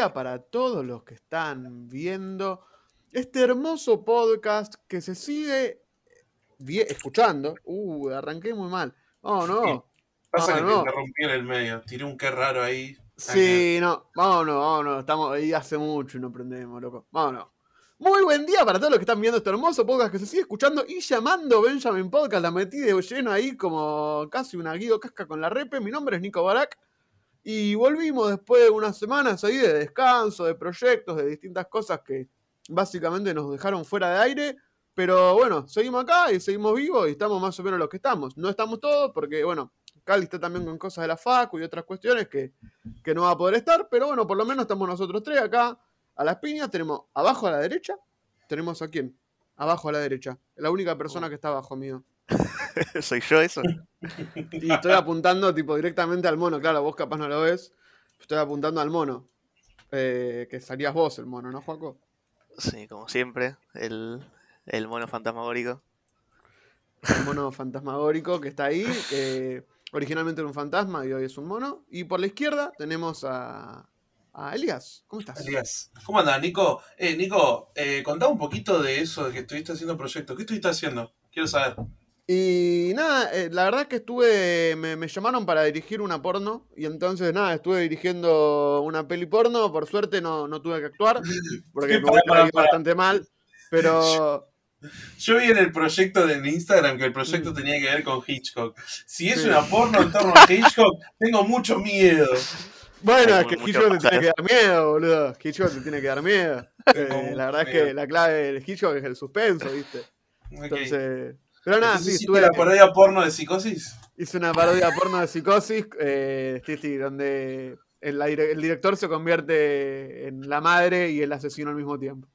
día para todos los que están viendo este hermoso podcast que se sigue escuchando. Uh, arranqué muy mal. Oh, no. Pasa que no. te interrumpí en el medio. Tiré un qué raro ahí. Sí, no. Vámonos, vámonos. Estamos ahí hace mucho y no aprendemos, loco. Vámonos. Muy buen día para todos los que están viendo este hermoso podcast que se sigue escuchando y llamando Benjamin Podcast. La metí de lleno ahí como casi una Guido Casca con la repe. Mi nombre es Nico Barak. Y volvimos después de unas semanas ahí de descanso, de proyectos, de distintas cosas que básicamente nos dejaron fuera de aire. Pero bueno, seguimos acá y seguimos vivos y estamos más o menos los que estamos. No estamos todos porque, bueno, Cali está también con cosas de la FACU y otras cuestiones que, que no va a poder estar. Pero bueno, por lo menos estamos nosotros tres acá a las piñas. Tenemos abajo a la derecha. Tenemos a quién? Abajo a la derecha. La única persona que está abajo mío. ¿Soy yo eso? Y estoy apuntando tipo directamente al mono. Claro, vos capaz no lo ves. Estoy apuntando al mono. Eh, que salías vos el mono, ¿no, Juaco? Sí, como siempre, el, el mono fantasmagórico. El mono fantasmagórico que está ahí. originalmente era un fantasma y hoy es un mono. Y por la izquierda tenemos a, a Elías. ¿Cómo estás? Elías. ¿Cómo andás, Nico? Eh, Nico, eh, contá un poquito de eso, de que estuviste haciendo proyectos. ¿Qué estuviste haciendo? Quiero saber. Y nada, eh, la verdad es que estuve, me, me llamaron para dirigir una porno y entonces nada, estuve dirigiendo una peli porno, por suerte no, no tuve que actuar, porque me ido pará. bastante mal, pero Yo vi en el proyecto de Instagram que el Mm. proyecto tenía que ver con Hitchcock. Si es Sí. una porno en torno a Hitchcock, tengo mucho miedo. bueno, Hay es que Hitchcock te tiene que dar miedo, boludo, Hitchcock te tiene que dar miedo. Eh, la verdad es que la clave del Hitchcock es el suspenso, ¿viste? Entonces, pero nada, sí, ¿hiciste estuve, la parodia porno de psicosis? hice una parodia porno de psicosis, eh, sí, sí, donde el, director se convierte en la madre y el asesino al mismo tiempo.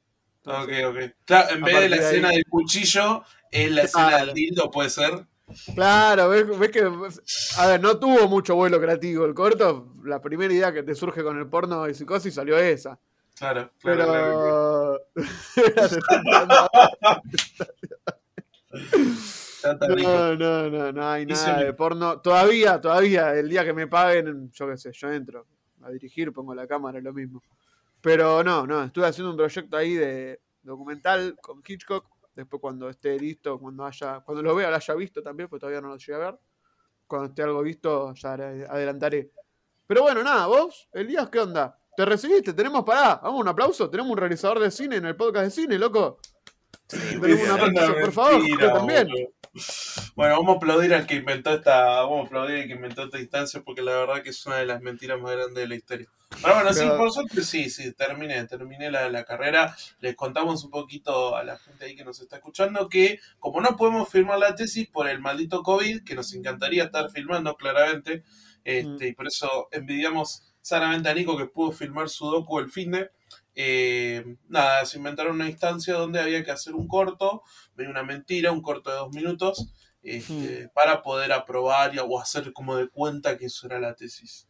Ok, Entonces, ok. Claro, en vez de la de escena ahí- del cuchillo, es la escena Claro. del dildo, puede ser. Claro, ves, ves que. A ver, no tuvo mucho vuelo creativo el corto. La primera idea que te surge con el porno de psicosis salió esa. Claro, claro, claro. Pero. Se está no, no, no, no hay nada de porno. Todavía, todavía, el día que me paguen, yo qué sé, yo entro a dirigir, pongo la cámara, lo mismo. Pero no, no, estuve haciendo un proyecto ahí de documental con Hitchcock. Después cuando esté listo, cuando haya, cuando lo vea, lo haya visto también, porque todavía no lo llegué a ver. Cuando esté algo visto, ya adelantaré. Pero bueno, nada, vos, Elías, ¿qué onda? ¿Te recibiste? Tenemos, pará, vamos, un aplauso. Tenemos un realizador de cine en el podcast de cine, loco. Sí, por favor, mentira, también. Bueno, vamos a aplaudir al que inventó esta, vamos a aplaudir al que inventó esta instancia porque la verdad que es una de las mentiras más grandes de la historia. Pero bueno, sí, por suerte sí, sí, terminé, terminé la, la carrera. Les contamos un poquito a la gente ahí que nos está escuchando que como no podemos firmar la tesis por el maldito COVID, que nos encantaría estar filmando claramente, este, y por eso envidiamos sanamente a Nico que pudo filmar su docu el fin de. Eh, nada, se inventaron una instancia donde había que hacer un corto, una mentira, un corto de dos minutos, este, para poder aprobar y, o hacer como de cuenta que eso era la tesis.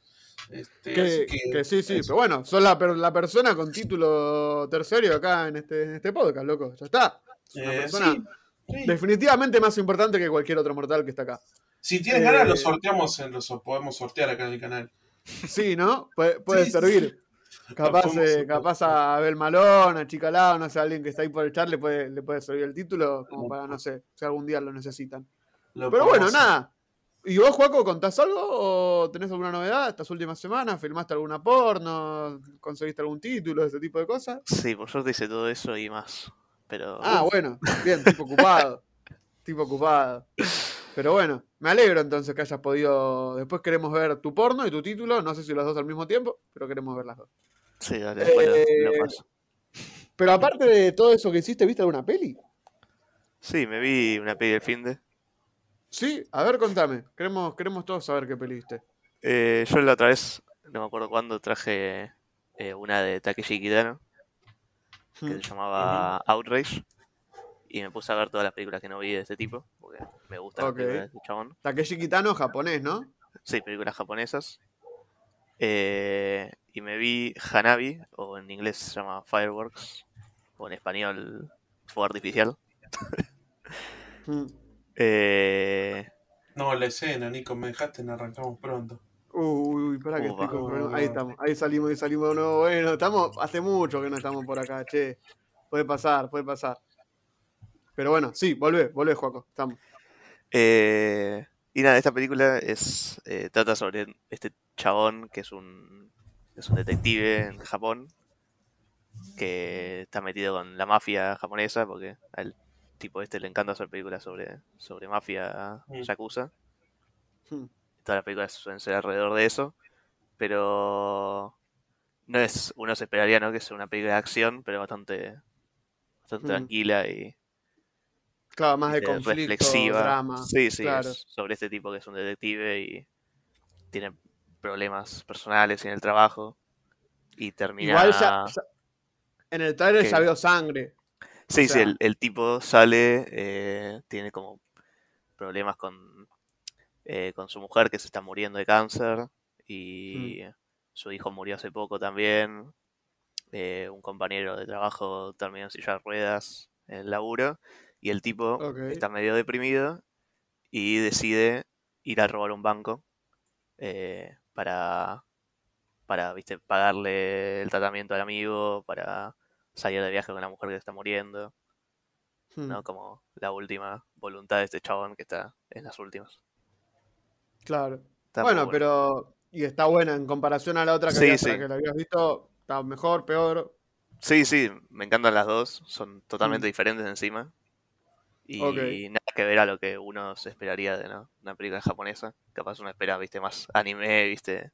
Este, Que, así que- que sí, sí, eso. pero bueno, sos la, la persona con título terciario acá en este, en este podcast, loco. Ya está. Es una Eh, persona sí, sí. definitivamente más importante que cualquier otro mortal que está acá. Si tienes eh, ganas, lo sorteamos, en, lo podemos sortear acá en el canal. Sí, ¿no? Puede, puede Sí, servir. Capaz, eh, capaz a Abel Malón, a Chicalao, no sé, a alguien que está ahí por el chat le puede, le puede servir el título, como para, no sé, si algún día lo necesitan. Lo Pero bueno, nada. ¿Y vos, Juaco, contás algo o tenés alguna novedad estas últimas semanas? ¿Filmaste alguna porno? ¿Conseguiste algún título? Ese tipo de cosas. Sí, por suerte hice todo eso y más. Pero. Ah, bueno, bien, tipo ocupado. tipo ocupado. Pero bueno, me alegro entonces que hayas podido. Después queremos ver tu porno y tu título. No sé si los dos al mismo tiempo, pero queremos ver las dos. Sí, dale, después lo- lo Eh, paso. Pero aparte de todo eso que hiciste, ¿viste alguna peli? Sí, me vi una peli del fin de. Sí, a ver, contame. Queremos, queremos todos saber qué peli viste. Eh, yo la otra vez, no me acuerdo cuándo, traje eh, una de Takeshi Kitano que Hmm. se llamaba Outrage. Y me puse a ver todas las películas que no vi de este tipo, porque me gustan Ok. las películas de este chabón. Takeshi Kitano, japonés, ¿no? Sí, películas japonesas. Eh, y me vi Hanabi, o en inglés se llama Fireworks, o en español Fuego Artificial. Hmm. Eh, No, la escena, Nico, me dejaste en arrancamos pronto. Uy, uy, pará que estoy con. Ahí estamos, ahí salimos, ahí salimos de nuevo. Bueno, estamos, hace mucho que no estamos por acá, che. Puede pasar, puede pasar. Pero bueno, sí, volvé, volvé, Joaco. Estamos. Eh, y nada, esta película es eh, trata sobre este chabón que es un, es un detective en Japón que está metido con la mafia japonesa porque al tipo este le encanta hacer películas sobre, sobre mafia Mm. yakuza. Hmm. Todas las películas suelen ser alrededor de eso, pero no es, uno se esperaría ¿no? que sea una película de acción, pero bastante, bastante Mm. tranquila y Claro, más de viste, conflicto, reflexiva. drama. Sí, sí, claro. es sobre este tipo que es un detective y tiene problemas personales en el trabajo y termina... Igual ya, ya- en el trailer que- ya veo sangre. Sí, o sí, sea- el, el tipo sale, eh, tiene como problemas con, eh, con su mujer que se está muriendo de cáncer y Mm. su hijo murió hace poco también. eh, un compañero de trabajo terminó en silla de ruedas en el laburo y el tipo está medio deprimido y decide ir a robar un banco eh, para, para, viste, pagarle el tratamiento al amigo, para salir de viaje con la mujer que está muriendo, Hmm, ¿no? Como la última voluntad de este chabón que está en las últimas. Claro. Está bueno, pero. Y está buena en comparación a la otra que, Sí, sí. que la habías visto. Está mejor, peor. Sí, sí, me encantan las dos, son totalmente Mm. diferentes encima. Y nada que ver a lo que uno se esperaría de ¿no? una película japonesa. Capaz uno espera, viste, más anime, viste,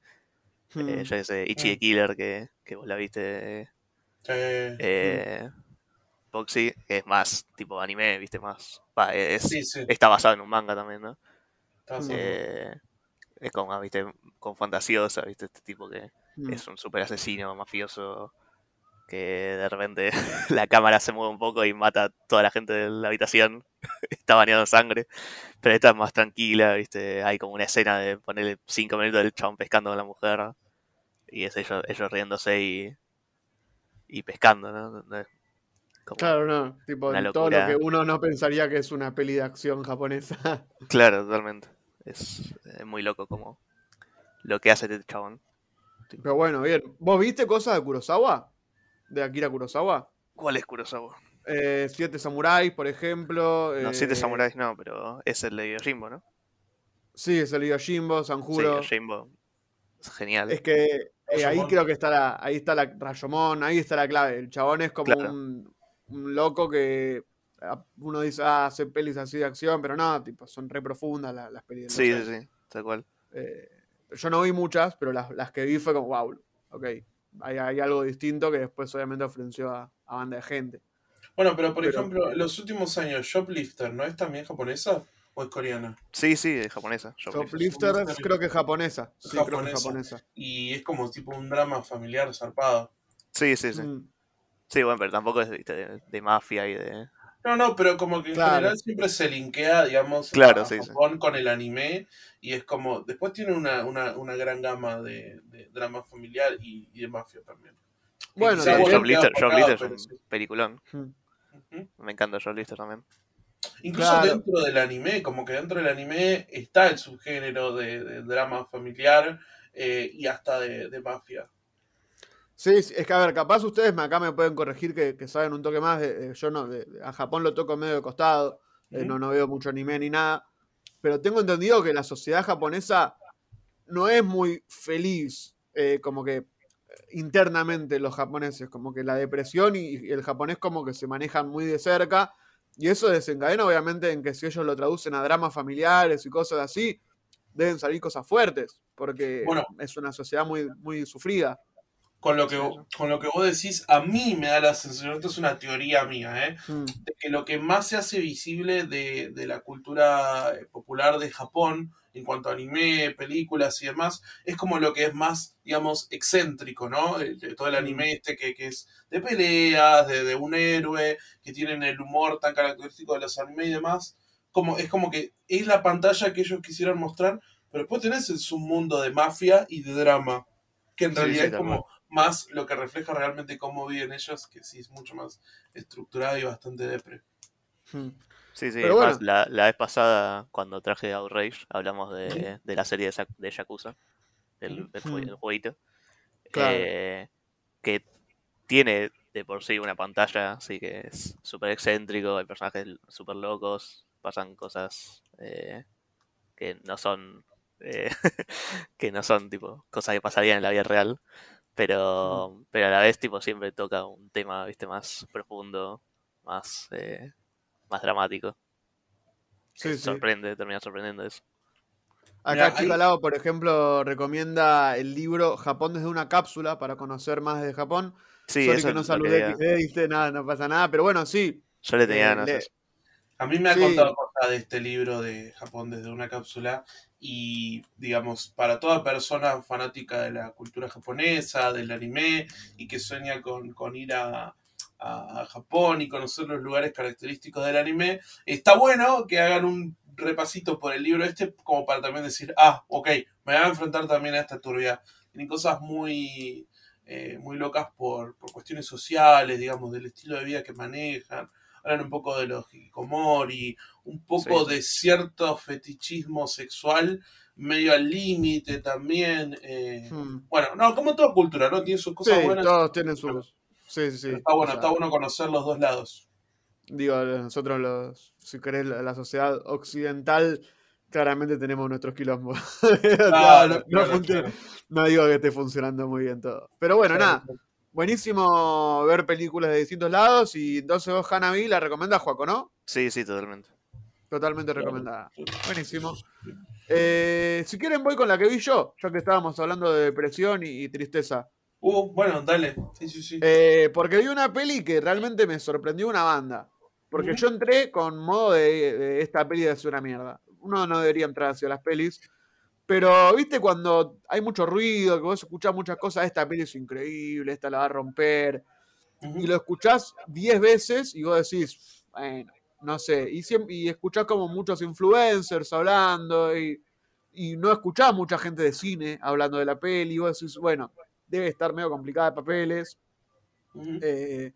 Hmm, eh, yo qué sé, Ichi the Killer, que, que vos la viste, Sí. eh, Boxy, que es más tipo anime, viste, más... va, es, sí, sí. Está basado en un manga también, ¿no? Eh, es como, viste, con fantasiosa, viste, este tipo que hmm. es un super asesino mafioso que de repente la cámara se mueve un poco y mata a toda la gente de la habitación. Está bañado en sangre. Pero esta es más tranquila, viste. Hay como una escena de ponerle cinco minutos del chabón pescando con la mujer. Y es ellos, ellos riéndose y, y pescando, ¿no? Como- Claro, no. Tipo, en todo lo que uno no pensaría que es una peli de acción japonesa. Claro, totalmente. Es, es muy loco como lo que hace este chabón. Pero bueno, bien. ¿Vos viste cosas de Kurosawa? ¿De Akira Kurosawa? ¿Cuál es Kurosawa? Eh, Siete Samuráis, por ejemplo. No, Siete eh, Samuráis no, pero es el de Yojimbo, ¿no? Sí, es el Yojimbo, Sanjuro. Sí, Yojimbo. Es genial. Es que eh, ahí creo que está la, ahí está la Rayomón, ahí está la clave. El chabón es como Claro. un, un loco que uno dice, ah, hace pelis así de acción, pero no, tipo, son re profundas las, las pelis. Sí, sí, sí, tal cual. Eh, yo no vi muchas, pero las, las que vi fue como, wow, ok, hay, hay algo distinto que después obviamente ofreció a, a banda de gente. Bueno, pero por Pero- ejemplo, en los últimos años, Shoplifter, ¿no es también japonesa o es coreana? Sí, sí, es japonesa. Shoplifter. Shoplifter. creo que es japonesa. Sí, creo que es Japonesa. Y es como tipo un drama familiar zarpado. Sí, sí, sí. Mm, Sí, bueno, pero tampoco es viste, de, de mafia y de. No, no, pero como que en Claro. general siempre se linkea, digamos, Claro, a sí, sí. Con el anime y es como, después tiene una, una, una gran gama de, de drama familiar y, y de mafia también. Bueno, Shoplifter enfocado, es un sí. peliculón. mm. Ujú. Me encanta Shoplifter también. Incluso Claro. dentro del anime, como que dentro del anime está el subgénero de, de drama familiar eh, y hasta de, de mafia. Sí, sí, es que a ver, capaz ustedes acá me pueden corregir que, que saben un toque más. de- yo no, de- a Japón lo toco medio de costado, eh, no, no veo mucho anime ni nada. Pero tengo entendido que la sociedad japonesa no es muy feliz, eh, como que eh, internamente los japoneses, como que la depresión y, y el japonés como que se manejan muy de cerca. Y eso desencadena obviamente en que si ellos lo traducen a dramas familiares y cosas así, deben salir cosas fuertes, porque Bueno. es una sociedad muy, muy sufrida. Con lo, que, con lo que vos decís, a mí me da la sensación, esto es una teoría mía, ¿eh? Mm. de que lo que más se hace visible de, de la cultura eh, popular de Japón en cuanto a anime, películas y demás, es como lo que es más, digamos, excéntrico, ¿no? El- de todo el anime este que, que es de peleas, de, de un héroe, que tienen el humor tan característico de los anime y demás. Como, es como que es la pantalla que ellos quisieran mostrar, pero después tenés el submundo de mafia y de drama, que en Sí, realidad sí, es como más lo que refleja realmente cómo viven ellos, que sí es mucho más estructurado y bastante depre. Mm. Sí, sí. Pero además, bueno. la, la vez pasada, cuando traje Outrage, hablamos de, de la serie de, de Yakuza. el, el, Ujú. el jueguito. Claro. Eh, que tiene de por sí una pantalla, así que es súper excéntrico, hay personajes súper locos, pasan cosas eh, que no son eh, que no son tipo cosas que pasarían en la vida real, pero, pero a la vez tipo siempre toca un tema, viste, más profundo, más eh, más dramático. Sí. Sorprende, termina sorprendiendo eso. Acá Mirá, Chico Lao, por ejemplo, recomienda el libro Japón desde una cápsula para conocer más de Japón. Sí, Sorry eso que es no saludé dice nada, no pasa nada, pero bueno, sí. Yo le tenía eh, ganas de le- eso. A mí me ha Sí. contado cosas de este libro de Japón desde una cápsula y, digamos, para toda persona fanática de la cultura japonesa, del anime y que sueña con, con ir a, a Japón y conocer los lugares característicos del anime, está bueno que hagan un repasito por el libro este como para también decir, ah, ok, me voy a enfrentar también a esta turbia. Tienen cosas muy, eh, muy locas por, por cuestiones sociales, digamos, del estilo de vida que manejan hablan un poco de los hikikomori, un poco Sí, de cierto fetichismo sexual, medio al límite también. eh, hmm. Bueno, no, como toda cultura, ¿no? Tiene sus cosas Sí, buenas. todos tienen sus. Sí, sí, sí. está bueno, O sea, está bueno conocer los dos lados. Digo, nosotros los, si querés, la, la sociedad occidental, claramente tenemos nuestros quilombos. Claro, no, no claro, no digo que esté funcionando muy bien todo. Pero bueno, nada, buenísimo ver películas de distintos lados y entonces vos, Hanabi, la recomendás, Juaco, ¿no? Sí, sí, totalmente. Totalmente recomendada. Buenísimo. Eh, si quieren voy con la que vi yo, ya que estábamos hablando de depresión y, y tristeza. Uh, bueno, dale. Sí, sí, sí. Eh, porque vi una peli que realmente me sorprendió una banda. Porque yo entré con modo de, de esta peli de ser una mierda. Uno no debería entrar hacia las pelis. Pero, viste, cuando hay mucho ruido, que vos escuchás muchas cosas, esta peli es increíble, esta la va a romper. Y lo escuchás 10 veces y vos decís, bueno, no sé. Y, y escuchás como muchos influencers hablando y, y no escuchás mucha gente de cine hablando de la peli. Y vos decís, bueno, debe estar medio complicada de papeles. Eh,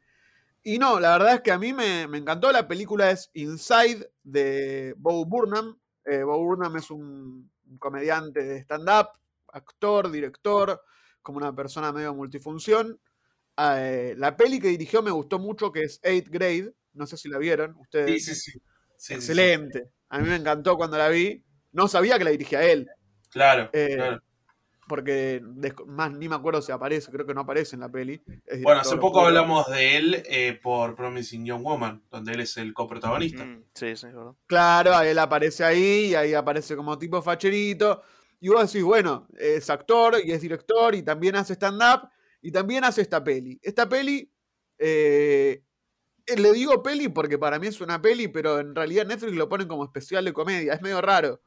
y no, la verdad es que a mí me, me encantó. La película es Inside de Bo Burnham. Eh, Bo Burnham es un comediante de stand-up, actor, director, como una persona medio multifunción. Eh, la peli que dirigió me gustó mucho, que es Eighth Grade. No sé si la vieron ustedes. Sí, sí, sí. Sí, sí, sí. Excelente. A mí me encantó cuando la vi. No sabía que la dirigía él, Claro, Eh, claro. Porque más ni me acuerdo si aparece, creo que no aparece en la peli. Es Bueno, hace poco hablamos de él eh, por Promising Young Woman, donde él es el coprotagonista. Mm, sí, sí, es verdad. Claro, él aparece ahí y ahí aparece como tipo facherito. Y vos decís, bueno, es actor y es director y también hace stand-up y también hace esta peli. Esta peli, eh, eh, le digo peli porque para mí es una peli, pero en realidad Netflix lo ponen como especial de comedia. Es medio raro.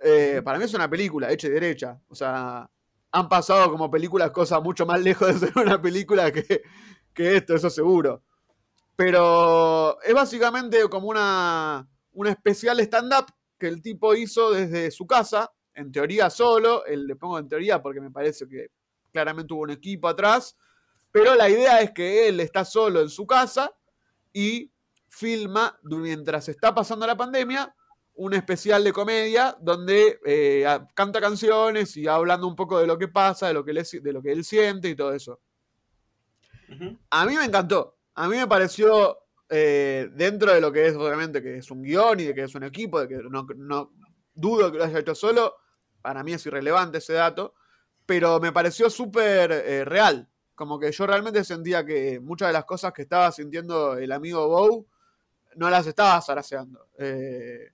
Eh, para mí es una película, hecha y derecha. O sea, han pasado como películas cosas mucho más lejos de ser una película que, que esto, eso seguro. Pero es básicamente como una, una especial stand-up que el tipo hizo desde su casa, en teoría solo, él le pongo en teoría porque me parece que claramente hubo un equipo atrás, pero la idea es que él está solo en su casa y filma mientras está pasando la pandemia un especial de comedia donde eh, canta canciones y hablando un poco de lo que pasa, de lo que, le- de lo que él siente y todo eso. A mí me encantó. A mí me pareció, eh, dentro de lo que es, obviamente, que es un guion y de que es un equipo, de que no, no dudo que lo haya hecho solo. Para mí es irrelevante ese dato. Pero me pareció súper eh, real. Como que yo realmente sentía que muchas de las cosas que estaba sintiendo el amigo Bow no las estaba zaraseando. Eh,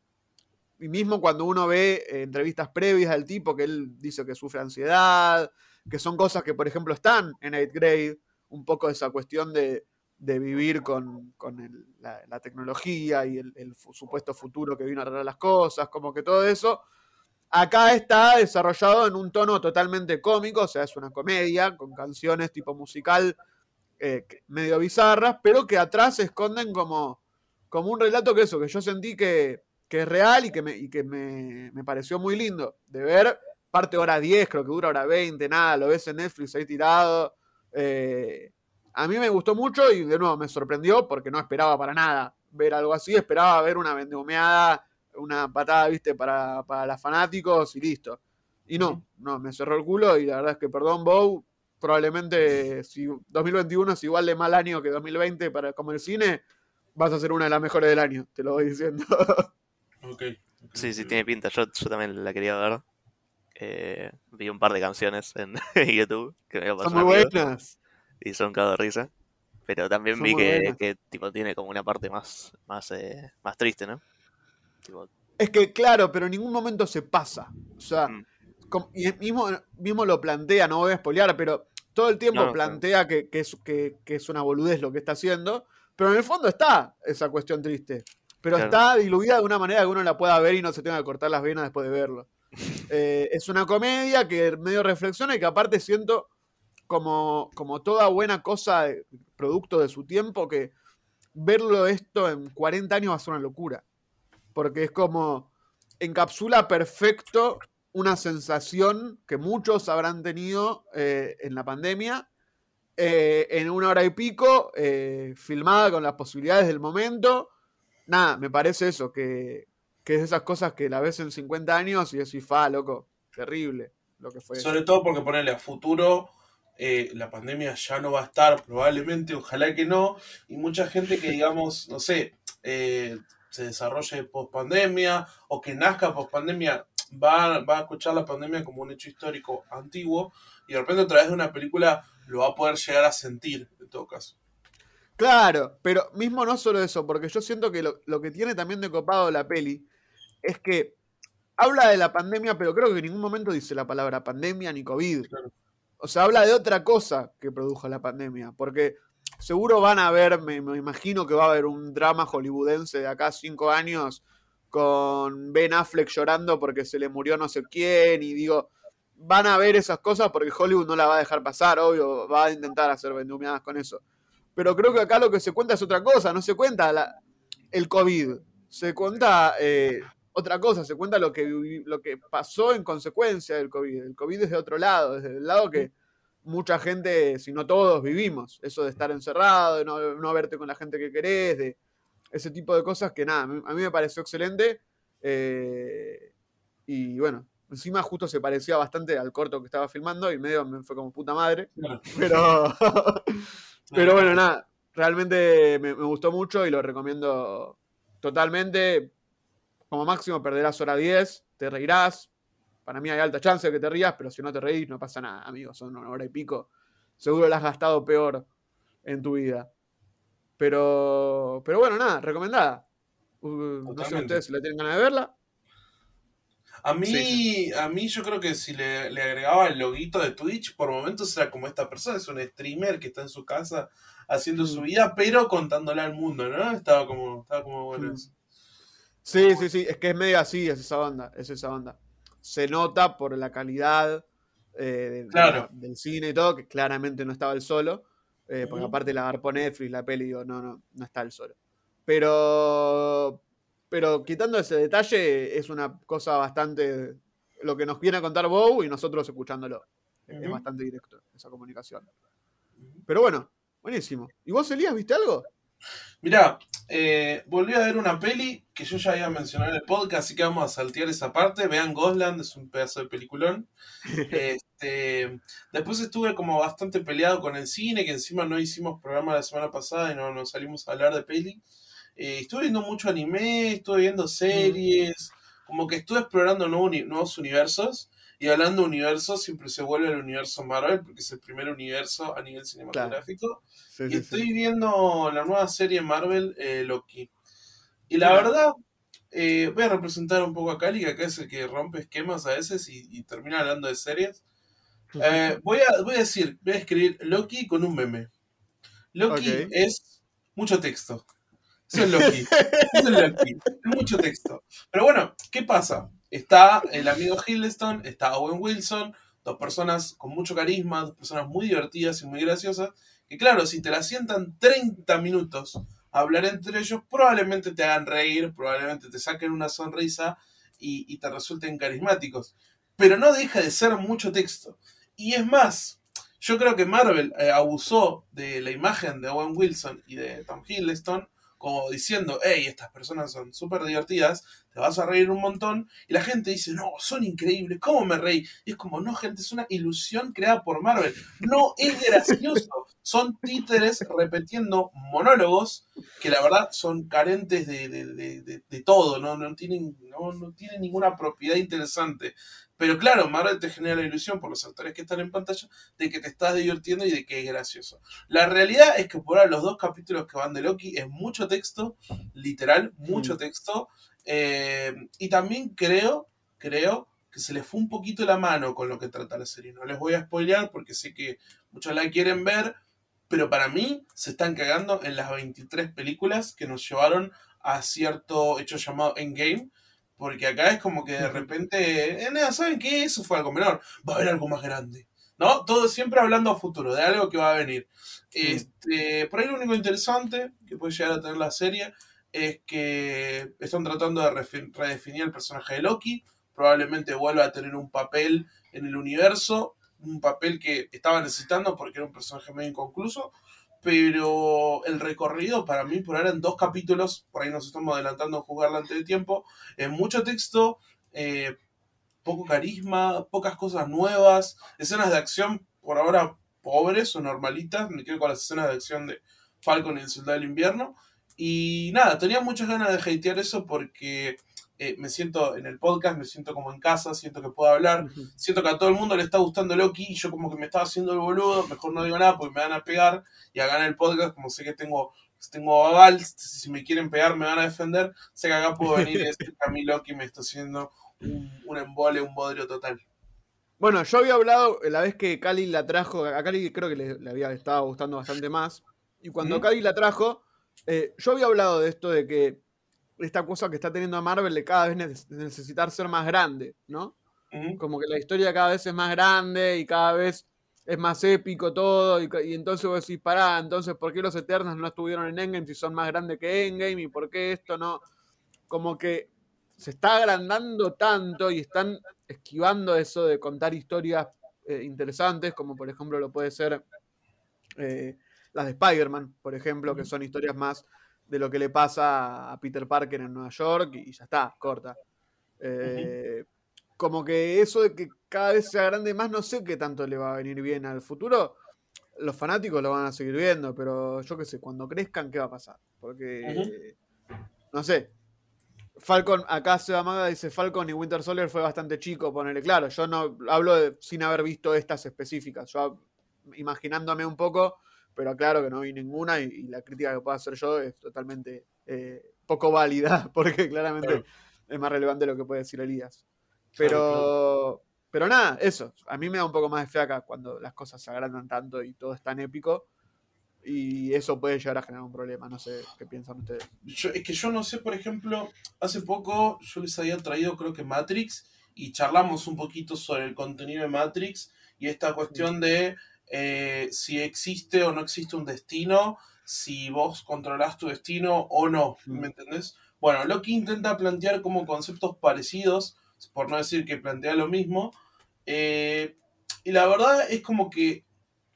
y mismo cuando uno ve eh, entrevistas previas del tipo, que él dice que sufre ansiedad, que son cosas que, por ejemplo, están en 8th grade, un poco esa cuestión de, de vivir con, con la, tecnología y el, supuesto futuro que vino a arreglar las cosas, como que todo eso. Acá está desarrollado en un tono totalmente cómico, o sea, es una comedia con canciones tipo musical eh, medio bizarras, pero que atrás se esconden como, como un relato que eso, que yo sentí que, que es real y que, me, y que me, me pareció muy lindo de ver. Parte hora 10, creo que dura hora 20, nada, lo ves en Netflix ahí tirado. Eh, a mí me gustó mucho y de nuevo me sorprendió porque no esperaba para nada ver algo así. Esperaba ver una vendehumeada, una patada, viste, para, para los fanáticos y listo. Y no, no, me cerró el culo y la verdad es que, perdón, Bow, probablemente si 2021 es igual de mal año que 2020 para como el cine, vas a ser una de las mejores del año, te lo voy diciendo. Sí, sí, tiene pinta. Yo, yo también la quería ver. Eh, vi un par de canciones en YouTube que me Son muy buenas. y son cago de risa. Pero también Son vi que, tipo tiene como una parte más, más, eh, más triste, ¿no? Tipo, Es que claro, pero en ningún momento se pasa. O sea, Mm. y mismo, mismo lo plantea, no voy a spoilear, pero todo el tiempo No, no, plantea que, que es, que, que es una boludez lo que está haciendo, pero en el fondo está esa cuestión triste. Pero Claro. está diluida de una manera que uno la pueda ver y no se tenga que cortar las venas después de verlo. Eh, es una comedia que medio reflexiona y que aparte siento como, como toda buena cosa, producto de su tiempo, que verlo esto en 40 años va a ser una locura. Porque es como encapsula perfecto una sensación que muchos habrán tenido eh, en la pandemia, eh, en una hora y pico, filmada con las posibilidades del momento. Nada, me parece eso, que, que es esas cosas que la ves en 50 años y decís, fa, loco, terrible lo que fue. Sobre todo porque ponerle a futuro, eh, la pandemia ya no va a estar, probablemente, ojalá que no. Y mucha gente que, digamos, no sé, eh, se desarrolle post pandemia o que nazca post pandemia, va, va a escuchar la pandemia como un hecho histórico antiguo y de repente a través de una película lo va a poder llegar a sentir, en todo caso. Claro, pero mismo no solo eso, porque yo siento que lo, lo que tiene también de copado la peli es que habla de la pandemia, pero creo que en ningún momento dice la palabra pandemia ni COVID. Claro. O sea, habla de otra cosa que produjo la pandemia, porque seguro van a ver, me, me imagino que va a haber un drama hollywoodense de acá cinco años con Ben Affleck llorando porque se le murió no sé quién, y digo, van a ver esas cosas porque Hollywood no la va a dejar pasar, obvio, va a intentar hacer vendumeadas con eso. Pero creo que acá lo que se cuenta es otra cosa, no se cuenta la- el COVID, se cuenta eh, otra cosa, se cuenta lo que, lo que pasó en consecuencia del COVID. El COVID es de otro lado, desde el lado que mucha gente, si no todos, vivimos. Eso de estar encerrado, de no, no verte con la gente que querés, de ese tipo de cosas que nada, a mí a mí me pareció excelente. eh, y bueno, encima justo se parecía bastante al corto que estaba filmando y medio me fue como puta madre. Claro. Pero, pero bueno, nada, realmente me, me gustó mucho y lo recomiendo totalmente. Como máximo perderás hora 10, te reirás. Para mí hay alta chance de que te rías, pero si no te reís no pasa nada, amigos, son una hora y pico. Seguro la has gastado peor en tu vida. Pero, pero bueno, nada, recomendada. Uh, no sé ustedes si la tienen ganas de verla. A mí, Sí, a mí yo creo que si le, le agregaba el loguito de Twitch, por momentos era como esta persona, es un streamer que está en su casa haciendo su Mm. vida, pero contándole al mundo, ¿no? Estaba como, estaba como bueno Mm. eso. Sí, sí, sí, es que es medio así, es esa banda, es esa banda. Se nota por la calidad eh, de- Claro. la- del cine y todo, que claramente no estaba el solo, eh, porque aparte la agarró Netflix, la peli, digo, no, no, no está el solo. Pero, pero quitando ese detalle, es una cosa bastante, lo que nos viene a contar Bow y nosotros escuchándolo. Es bastante directo esa comunicación. Pero bueno, buenísimo. ¿Y vos, Elías, viste algo? Mirá, eh, volví a ver una peli que yo ya había mencionado en el podcast, así que vamos a saltear esa parte. Vean Gosland, es un pedazo de peliculón. Este, después estuve como bastante peleado con el cine, que encima no hicimos programa la semana pasada y no nos salimos a hablar de peli. Eh, estuve viendo mucho anime, estuve viendo series, como que estuve explorando nuevo nuevos universos. Y hablando de universos, siempre se vuelve al universo Marvel, porque es el primer universo a nivel cinematográfico. Sí, Y sí, estoy sí. viendo la nueva serie Marvel, eh, Loki. Y la verdad, eh, voy a representar un poco a Cali, que acá es el que rompe esquemas a veces y, y termina hablando de series. Eh, voy, a, voy a decir, voy a escribir Loki con un meme. Loki Ok. es mucho texto. Eso es Loki. Eso es Loki. Es mucho texto. Pero bueno, ¿qué pasa? Está el amigo Hiddleston, está Owen Wilson, dos personas con mucho carisma, dos personas muy divertidas y muy graciosas, que claro, si te la sientan 30 minutos a hablar entre ellos, probablemente te hagan reír, probablemente te saquen una sonrisa y, y te resulten carismáticos. Pero no deja de ser mucho texto. Y es más, yo creo que Marvel eh, abusó de la imagen de Owen Wilson y de Tom Hiddleston, como diciendo, hey, estas personas son súper divertidas, te vas a reír un montón. Y la gente dice, no, son increíbles, ¿cómo me reí? Y es como, no, gente, es una ilusión creada por Marvel. No es gracioso. Son títeres repitiendo monólogos que la verdad son carentes de, de, de, de todo, ¿no? No, tienen, no, no tienen ninguna propiedad interesante. Pero claro, Marvel te genera la ilusión por los actores que están en pantalla de que te estás divirtiendo y de que es gracioso. La realidad es que por ahora los dos capítulos que van de Loki es mucho texto, literal, mucho texto. Eh, y también creo, creo que se les fue un poquito la mano con lo que trata la serie. No les voy a spoilear porque sé que muchos la quieren ver, pero para mí se están cagando en las 23 películas que nos llevaron a cierto hecho llamado Endgame porque acá es como que de repente, eh, ¿saben qué? Eso fue algo menor. Va a haber algo más grande. ¿No? Todo siempre hablando a futuro, de algo que va a venir. Este, por ahí lo único interesante que puede llegar a tener la serie es que están tratando de redefinir el personaje de Loki. Probablemente vuelva a tener un papel en el universo, un papel que estaba necesitando porque era un personaje medio inconcluso pero el recorrido para mí por ahora en dos capítulos, por ahí nos estamos adelantando a jugarla antes de tiempo, es mucho texto, eh, poco carisma, pocas cosas nuevas, escenas de acción por ahora pobres o normalitas, me quedo con las escenas de acción de Falcon y el Soldado del Invierno, y nada, tenía muchas ganas de hatear eso porque eh, me siento en el podcast, me siento como en casa, siento que puedo hablar, siento que a todo el mundo le está gustando Loki y yo como que me estaba haciendo el boludo, mejor no digo nada porque me van a pegar y acá en el podcast como sé que tengo tengo aval, si me quieren pegar me van a defender, sé que acá puedo venir y decir que a mí Loki me está haciendo un, embole, un bodrio total. Bueno, yo había hablado la vez que Cali la trajo, a Cali creo que le, había estado gustando bastante más, y cuando Cali la trajo, eh, yo había hablado de esto de que esta cosa que está teniendo a Marvel de cada vez necesitar ser más grande, ¿no? Como que la historia cada vez es más grande y cada vez es más épico todo, y, entonces vos decís, pará, entonces, ¿por qué los Eternos no estuvieron en Endgame si son más grandes que Endgame? ¿Y por qué esto no? Como que se está agrandando tanto y están esquivando eso de contar historias eh, interesantes, como por ejemplo lo puede ser eh, las de Spider-Man, por ejemplo, que son historias más de lo que le pasa a Peter Parker en Nueva York y ya está, corta. Eh, como que eso de que cada vez sea grande más, no sé qué tanto le va a venir bien al futuro. Los fanáticos lo van a seguir viendo, pero yo qué sé, cuando crezcan, ¿qué va a pasar? Porque, no sé. Falcon, acá se Maga dice Falcon y Winter Soldier fue bastante chico, ponerle claro. Yo no hablo sin haber visto estas específicas. Yo imaginándome un poco, pero claro que no vi ninguna y, la crítica que pueda hacer yo es totalmente eh, poco válida, porque claramente es más relevante lo que puede decir Elías. Pero, pero nada, eso. A mí me da un poco más de feaca cuando las cosas se agrandan tanto y todo es tan épico. Y eso puede llegar a generar un problema. No sé qué piensan ustedes. es que yo no sé, por ejemplo, hace poco yo les había traído, creo que Matrix, y charlamos un poquito sobre el contenido de Matrix y esta cuestión de eh, si existe o no existe un destino, si vos controlás tu destino o no, mm. ¿me entendés? Bueno, Loki intenta plantear como conceptos parecidos, por no decir que plantea lo mismo, eh, y la verdad es como que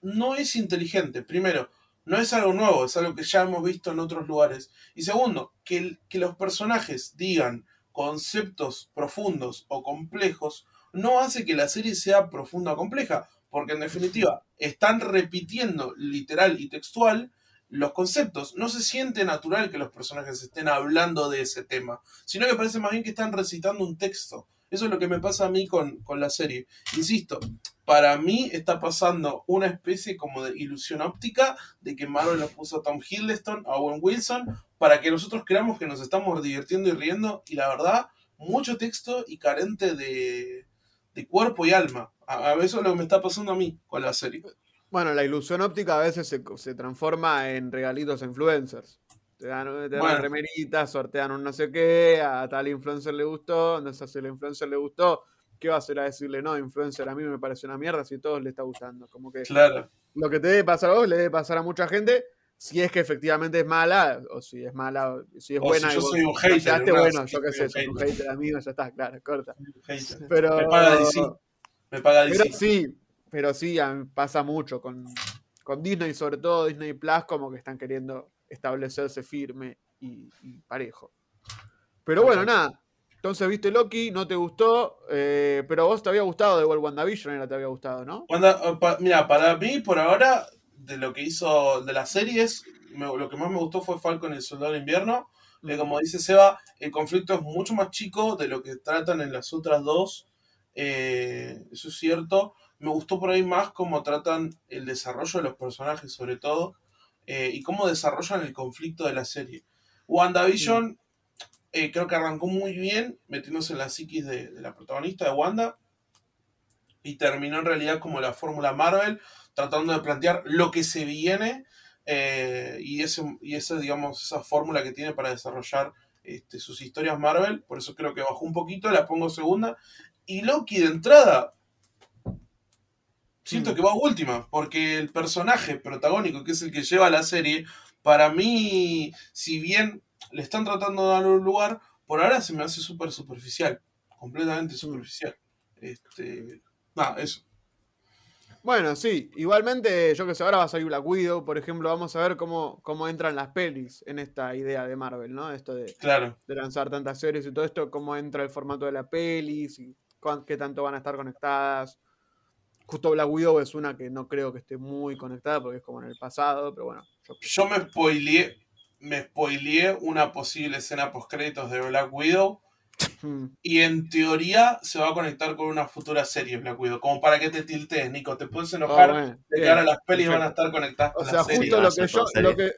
no es inteligente. Primero, no es algo nuevo, es algo que ya hemos visto en otros lugares. Y segundo, que, que los personajes digan conceptos profundos o complejos no hace que la serie sea profunda o compleja porque en definitiva están repitiendo literal y textual los conceptos. No se siente natural que los personajes estén hablando de ese tema, sino que parece más bien que están recitando un texto. Eso es lo que me pasa a mí con, la serie. Insisto, para mí está pasando una especie como de ilusión óptica de que Marvel lo puso a Tom Hiddleston, a Owen Wilson, para que nosotros creamos que nos estamos divirtiendo y riendo, y la verdad, mucho texto y carente de, de cuerpo y alma. A, eso es lo que me está pasando a mí con la serie. Bueno, la ilusión óptica a veces se, transforma en regalitos influencers. Te dan, te remeritas, sortean un no sé qué, a tal influencer le gustó, no sé si el influencer le gustó, ¿qué va a hacer a decirle no, influencer a mí me parece una mierda si a todos le está gustando? Como que claro. lo que te debe pasar a vos le debe pasar a mucha gente si es que efectivamente es mala, o si es mala, si es buena. Si yo soy un hater. bueno, yo qué sé, soy un hater amigo, ya está, claro, corta. Pero, me paga DC. Me paga DC. Pero sí, pero sí, pasa mucho con, con Disney, sobre todo Disney Plus, como que están queriendo establecerse firme y, parejo. Pero bueno, nada. Entonces viste Loki, no te gustó, eh, pero vos te había gustado de igual WandaVision, era te había gustado, ¿no? Wanda- eh, pa- mira, para mí, por ahora, de lo que hizo de las series, me- lo que más me gustó fue Falcon y el Soldado de Invierno. Eh, como dice Seba, el conflicto es mucho más chico de lo que tratan en las otras dos. Eh, eso es cierto. Me gustó por ahí más cómo tratan el desarrollo de los personajes, sobre todo, eh, y cómo desarrollan el conflicto de la serie. WandaVision eh, creo que arrancó muy bien, metiéndose en la psiquis de, de la protagonista, de Wanda, y terminó en realidad como la fórmula Marvel, tratando de plantear lo que se viene eh, y, ese, y esa, digamos, esa fórmula que tiene para desarrollar este, sus historias Marvel. Por eso creo que bajó un poquito, la pongo segunda. Y Loki de entrada, siento Mm. que va última, porque el personaje protagónico, que es el que lleva la serie, para mí, si bien le están tratando de dar un lugar, por ahora se me hace súper superficial, completamente superficial. Este, nada, eso. Bueno, sí, igualmente, yo que sé, ahora va a salir Black Widow, por ejemplo, vamos a ver cómo, cómo entran las pelis en esta idea de Marvel, ¿no? Esto de, Claro. de lanzar tantas series y todo esto, cómo entra el formato de la pelis y qué tanto van a estar conectadas. Justo Black Widow es una que no creo que esté muy conectada porque es como en el pasado, pero bueno. yo- Yo me spoileé, me spoileé una posible escena post créditos de Black Widow Hmm. y en teoría se va a conectar con una futura serie Black Widow, como para que te tiltes, Nico, te puedes enojar bueno, de que ahora las pelis perfecto. van a estar conectadas O con sea, la serie. justo lo que yo, serie. lo que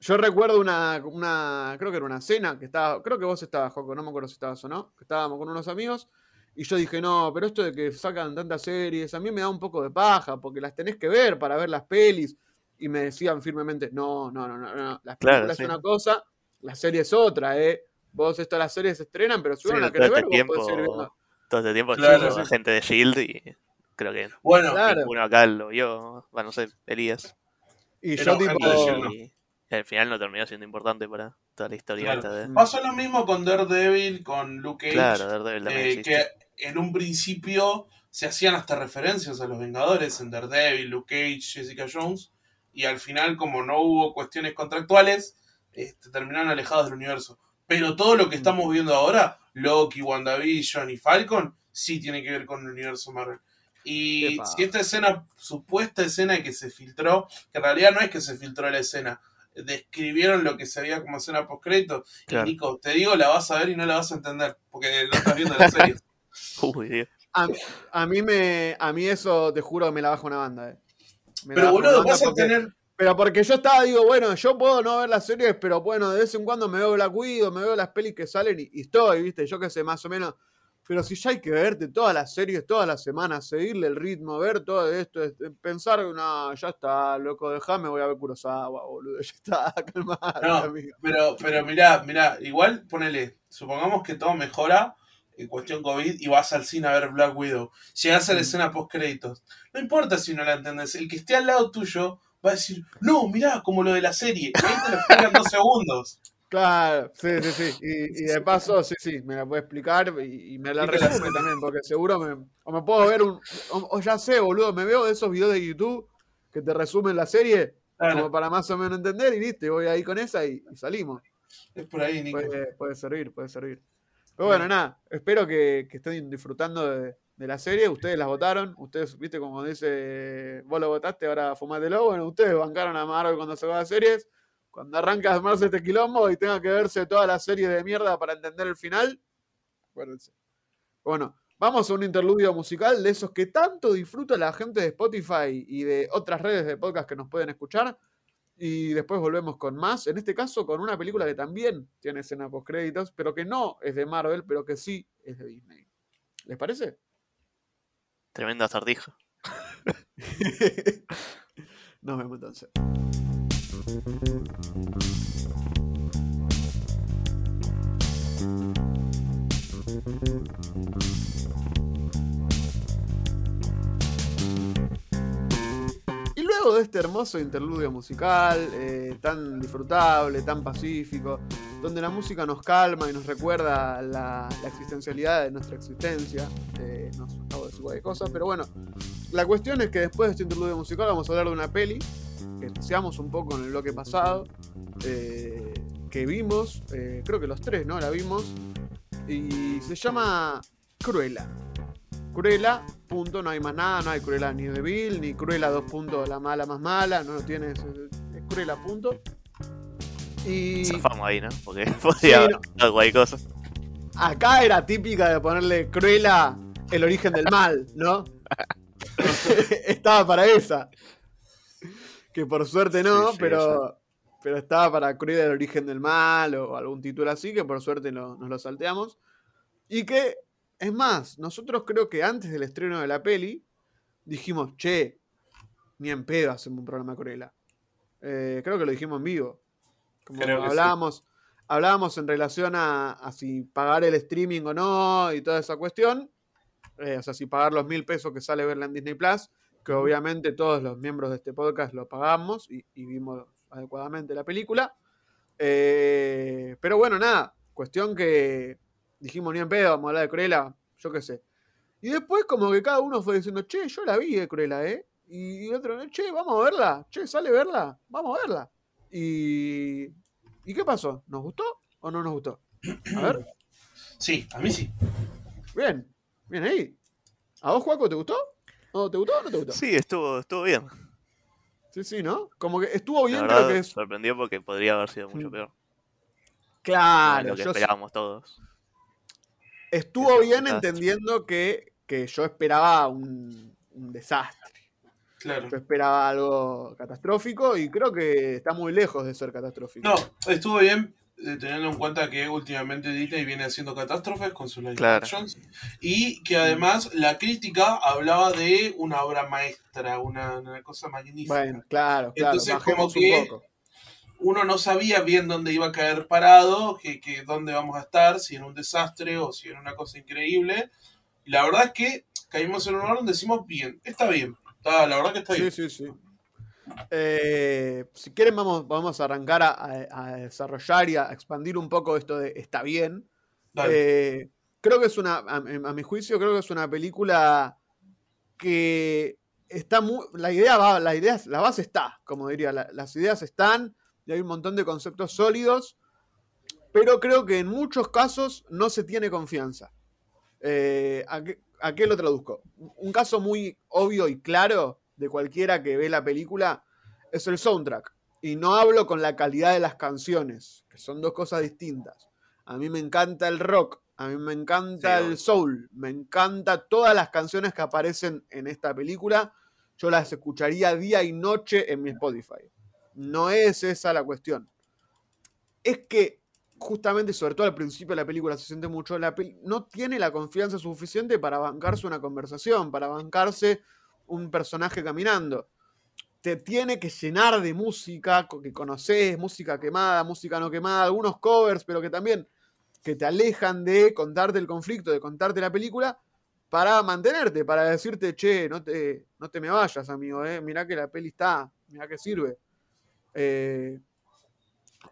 yo recuerdo una, una, creo que era una cena que estaba, creo que vos estabas, Joco, no me acuerdo si estabas o no, que estábamos con unos amigos y yo dije, no, pero esto de que sacan tantas series, a mí me da un poco de paja, porque las tenés que ver para ver las pelis. Y me decían firmemente, no, no, no, no, no. las Claro, películas sí. es una cosa, la serie es otra, ¿eh? Vos estas las series se estrenan, pero si Sí, vos no la querés este ver, vos tiempo, podés seguir viendo. todo este tiempo Claro, sí. gente de Shield y creo que Bueno, Claro. ninguno acá lo vio, bueno, no sé, Elías. Y Pero yo tipo... gente de Shield no. Y al final no terminó siendo importante para toda la historia Claro. esta de... pasó lo mismo con Daredevil, con Luke Cage, Claro, Daredevil también eh, que en un principio se hacían hasta referencias a los Vengadores en Daredevil, Luke Cage, Jessica Jones, y al final, como no hubo cuestiones contractuales, este, terminaron alejados del universo. Pero todo lo que estamos viendo ahora, Loki, WandaVision y Falcon, sí tiene que ver con el universo Marvel. Y Epa. si esta escena, supuesta escena que se filtró, que en realidad no es que se filtró la escena, describieron lo que se veía como escena post crédito. Claro. Y Nico, te digo, la vas a ver y no la vas a entender, porque no estás viendo la serie. Uy, Dios. A, a mí me, a mí eso te juro que me la baja una banda, eh. Pero boludo, vas a porque- tener. Pero porque yo estaba, digo, bueno, yo puedo no ver las series, pero bueno, de vez en cuando me veo Black Widow, me veo las pelis que salen y, y estoy, viste, yo qué sé, más o menos. Pero si ya hay que verte todas las series, todas las semanas, seguirle el ritmo, ver todo esto, es- pensar, no, ya está, loco, dejame, voy a ver Kurosawa, boludo, ya está, calmate, No. amigo. Pero, pero mirá, mirá, igual ponele, supongamos que todo mejora en cuestión COVID y vas al cine a ver Black Widow. Llegás a la escena post créditos. No importa si no la entendés, el que esté al lado tuyo va a decir, no, mirá, como lo de la serie. Y ahí te lo explican dos segundos. Claro, sí, sí, sí. Y, y de paso, sí, sí, me la puede explicar y, y me la resume también, porque seguro me. O me puedo ver un. O, o ya sé, boludo, me veo de esos videos de YouTube que te resumen la serie, como para más o menos entender, y viste, voy ahí con esa y, y salimos. es por ahí, Nico. Puede, puede servir, puede servir. Pero bueno, nada, espero que, que estén disfrutando de, de la serie. Ustedes las votaron, ustedes, viste, como dice, vos lo votaste, ahora fumátelo. Bueno, ustedes bancaron a Marvel cuando se va a series. Cuando arranca a armarse este quilombo y tenga que verse toda la serie de mierda para entender el final, acuérdense. Bueno, vamos a un interludio musical de esos que tanto disfruta la gente de Spotify y de otras redes de podcast que nos pueden escuchar. Y después volvemos con más. En este caso, con una película que también tiene escena post créditos, pero que no es de Marvel, pero que sí es de Disney. ¿Les parece? Tremendo acertijo. Nos vemos entonces. Y luego de este hermoso interludio musical, eh, tan disfrutable, tan pacífico, donde la música nos calma y nos recuerda la, existencialidad de nuestra existencia, eh, nos acabo de decir cualquier cosa, pero bueno, la cuestión es que después de este interludio musical vamos a hablar de una peli que especiamos un poco en el bloque pasado, eh, que vimos, eh, creo que los tres, ¿no? La vimos, y se llama Cruella. Cruella, punto, no hay más nada, no hay Cruella ni de Bill, ni Cruella dos puntos, la mala más mala, no lo tiene, es, Cruella, punto. Y Zafamos ahí, ¿no? Porque podía haber no. cualquier cosa. acá era típica de ponerle Cruella el origen del mal, ¿no? estaba para esa. Que por suerte no, Sí, sí, pero, pero estaba para Cruella el origen del mal o algún título así, que por suerte lo- nos lo salteamos. Y que, es más, nosotros creo que antes del estreno de la peli dijimos, che, ni en pedo hacemos un programa de Cruella. Eh, creo que lo dijimos en vivo. Como sí. hablábamos, hablábamos en relación a, a si pagar el streaming o no y toda esa cuestión. Eh, o sea, si pagar los mil pesos que sale verla en Disney Plus, que obviamente todos los miembros de este podcast lo pagamos y, y vimos adecuadamente la película. Eh, pero bueno, nada, cuestión que dijimos ni en pedo, vamos a hablar de Cruella, yo qué sé. Y después como que cada uno fue diciendo, che, yo la vi de Cruella, ¿eh? Y otro, che, vamos a verla, che, sale verla, vamos a verla. Y... ¿Y qué pasó? ¿Nos gustó o no nos gustó? A ver, Sí, a mí sí. bien, bien ahí. ¿A vos, Juaco, te gustó? ¿No te gustó o no te gustó? Sí, estuvo, estuvo bien. Sí, sí, ¿no? Como que estuvo La bien, verdad, creo que es. sorprendió porque podría haber sido mucho Mm. peor. Claro, lo que yo esperábamos todos. Estuvo bien entendiendo que, que yo esperaba un, un desastre. Claro. Yo esperaba algo catastrófico y creo que está muy lejos de ser catastrófico. No, estuvo bien eh, teniendo en cuenta que últimamente Disney viene haciendo catástrofes con sus live Claro. actions y que además la crítica hablaba de una obra maestra, una, una cosa magnífica. Bueno, claro, claro. Entonces, como que- un poco. Uno no sabía bien dónde iba a caer parado, que, que dónde vamos a estar, si en un desastre o si en una cosa increíble. Y la verdad es que caímos en un lugar donde decimos bien, está bien. Está, la verdad que está Sí, bien. sí, sí. Eh, si quieren, vamos, vamos a arrancar a, desarrollar y a expandir un poco esto de está bien. Eh, creo que es una, a, a mi juicio, creo que es una película que está muy, la idea va, la idea, la base está, como diría, la- las ideas están y hay un montón de conceptos sólidos, pero creo que en muchos casos no se tiene confianza. Eh, ¿a, qué, a qué lo traduzco? Un caso muy obvio y claro de cualquiera que ve la película es el soundtrack. Y no hablo con la calidad de las canciones, que son dos cosas distintas. A mí me encanta el rock, a mí me encanta Sí, el soul, me encanta todas las canciones que aparecen en esta película. Yo las escucharía día y noche en mi Spotify. No es esa la cuestión. Es que justamente, sobre todo al principio de la película, se siente mucho, la no tiene la confianza suficiente para bancarse una conversación, para bancarse un personaje caminando. Te tiene que llenar de música que conoces, música quemada, música no quemada, algunos covers, pero que también que te alejan de contarte el conflicto, de contarte la película, para mantenerte, para decirte, che, no te, no te me vayas, amigo, eh, mirá que la peli está, mirá que sirve. Eh,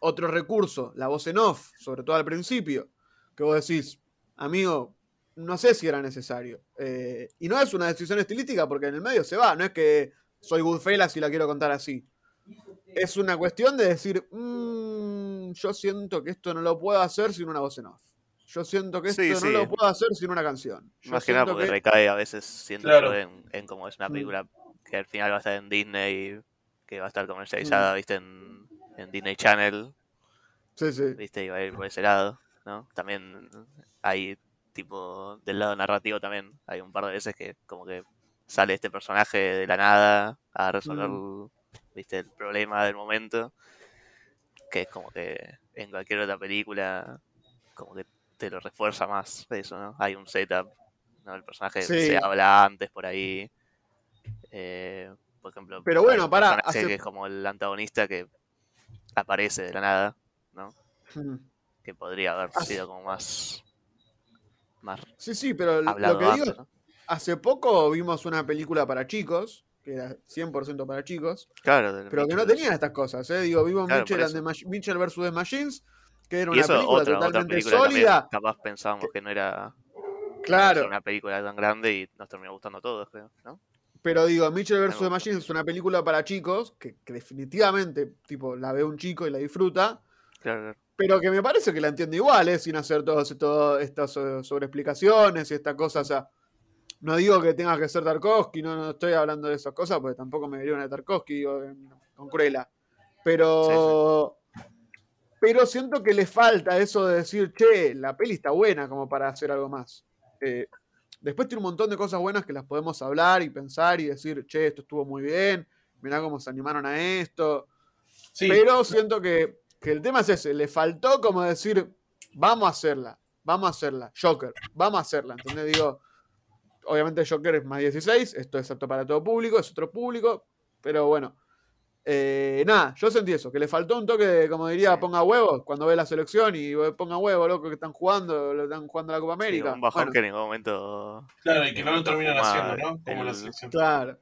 otro recurso, la voz en off, sobre todo al principio, que vos decís, amigo, no sé si era necesario. Eh, y no es una decisión estilística porque en el medio se va, no es que soy Goodfellas y la quiero contar así. Es una cuestión de decir, "Mm, yo siento que esto no lo puedo hacer sin una voz en off. Yo siento que esto Sí, no sí. lo puedo hacer sin una canción. Yo Más que nada porque que- recae a veces, siento Claro. yo, en, en como es una Mm. película que al final va a estar en Disney, que va a estar comercializada, viste, en, en Disney Channel, Sí, sí. viste, y va a ir por ese lado, ¿no? También hay, tipo, del lado narrativo también, hay un par de veces que como que sale este personaje de la nada a resolver, viste, el problema del momento, que es como que en cualquier otra película, como que te lo refuerza más eso, ¿no? Hay un setup, ¿no? El personaje Sí. se habla antes por ahí. eh, por ejemplo, Pero bueno, hace- que es como el antagonista que aparece de la nada, ¿no? Mm. Que podría haber Hace- sido como más, más Sí, sí, pero lo que digo antes, ¿no? Hace poco vimos una película para chicos, que era 100% para chicos, Claro, pero que no tenía estas cosas. ¿eh? Digo, vimos Claro, Mitchell, and the Mitchell vs. The Machines, que era una eso, película otra, otra totalmente película sólida. capaz pensábamos que no era Claro, una película tan grande y nos terminó gustando a todos, creo, ¿no? Pero digo, Mitchell vs. The. Machines es una película para chicos, que, que definitivamente, tipo, la ve un chico y la disfruta, Claro, pero que me parece que la entiende igual, ¿eh? sin hacer todas todo estas so- sobreexplicaciones y estas cosas. O sea, no digo que tenga que ser Tarkovsky, no, no estoy hablando de esas cosas, porque tampoco me vería una de Tarkovsky digo, con Cruella. Pero, pero siento que le falta eso de decir, che, la peli está buena como para hacer algo más. Eh, después tiene un montón de cosas buenas que las podemos hablar y pensar y decir, che, esto estuvo muy bien, mirá cómo se animaron a esto. Sí, Pero siento que, que el tema es ese, le faltó como decir, vamos a hacerla, vamos a hacerla, Joker, vamos a hacerla, ¿entendés? Digo, obviamente Joker es más 16, esto es apto para todo público, es otro público, pero bueno. Eh, nada, yo sentí eso, que le faltó un toque de, como diría, Sí. ponga huevos cuando ve la selección y ponga huevos, loco, que están jugando, lo están jugando la Copa Sí, América. un bajón Bueno, que en ningún momento. claro, y que no lo terminan haciendo, ¿no? Como la el- selección. claro.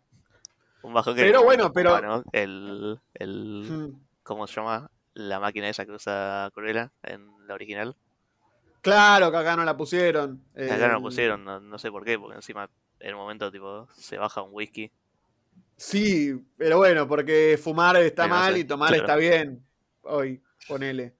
Un bajón que Pero en ningún bueno, momento pero- fuma, ¿no? El, el. Mm. ¿Cómo se llama? La máquina esa que usa Cruella en la original. Claro, que acá no la pusieron. Acá no lo Eh, pusieron, no, no sé por qué, porque encima en un momento tipo se baja un whisky. Sí, pero bueno, porque fumar está Pero mal sé, y tomar claro. está bien. Hoy, ponele.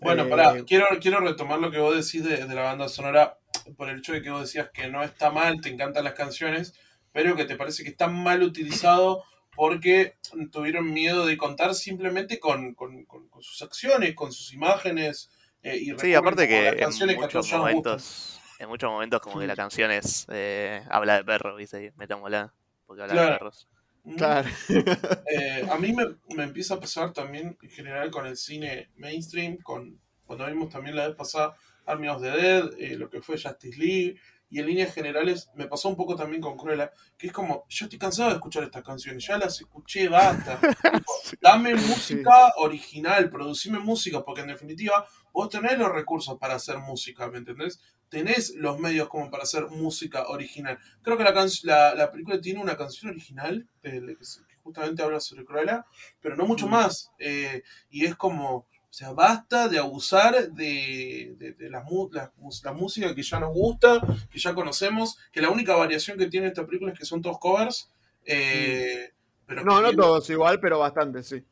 Bueno, Eh, pará, quiero, quiero retomar lo que vos decís de, de la banda sonora por el hecho de que vos decías que no está mal, te encantan las canciones, pero que te parece que está mal utilizado porque tuvieron miedo de contar simplemente con, con- con- con sus acciones, con sus imágenes. eh, y Sí, aparte que las en canciones muchos momentos, en muchos momentos como que la canción es eh, habla de perro, ¿viste? Metámosla, porque habla Claro. de perros. Claro. Eh, a mí me, me empieza a pasar también en general con el cine mainstream, con cuando vimos también la vez pasada Army of the Dead, eh, lo que fue Justice League, y en líneas generales me pasó un poco también con Cruella, que es como, yo estoy cansado de escuchar estas canciones, ya las escuché, basta. Tipo, Dame música original, producime música, porque en definitiva vos tenés los recursos para hacer música, ¿me entendés? Tenés los medios como para hacer música original. Creo que la, can- la, la película tiene una canción original eh, que justamente habla sobre Cruella, pero no mucho Mm. más. eh, y es como, o sea, basta de abusar de, de, de la, mus- la música que ya nos gusta, que ya conocemos, que la única variación que tiene esta película es que son todos covers. eh, pero Mm. No, que no viene- todos igual, pero bastante, sí.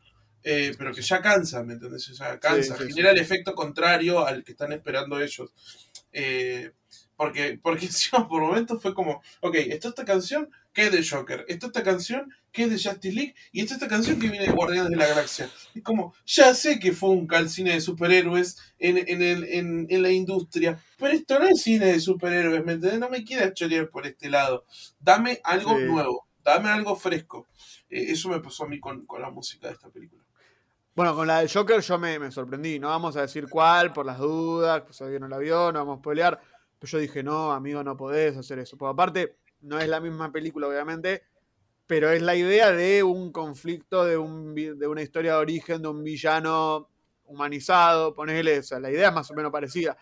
eh, pero que ya cansa, ¿me entendés? O sea, cansa, Sí, sí, genera el efecto contrario al que están esperando ellos. Eh, porque, porque encima por momentos fue como, ok, está esta canción que es de Joker, está esta canción que es de Justice League, y está esta canción que viene de Guardianes de la Galaxia. Es como, ya sé que fue un cal cine de superhéroes en, en, el, en, en la industria, pero esto no es cine de superhéroes, ¿me entendés? No me quieras chorear por este lado. Dame algo Sí. nuevo, dame algo fresco. Eh, eso me pasó a mí con, con la música de esta película. Bueno, con la del Joker yo me, me sorprendí. No vamos a decir cuál por las dudas, pues alguien no la vio, no vamos a spoilear. Pero yo dije, no, amigo, no podés hacer eso. Porque aparte, no es la misma película, obviamente, pero es la idea de un conflicto, de, un, de una historia de origen, de un villano humanizado, ponele, o sea, la idea es más o menos parecida.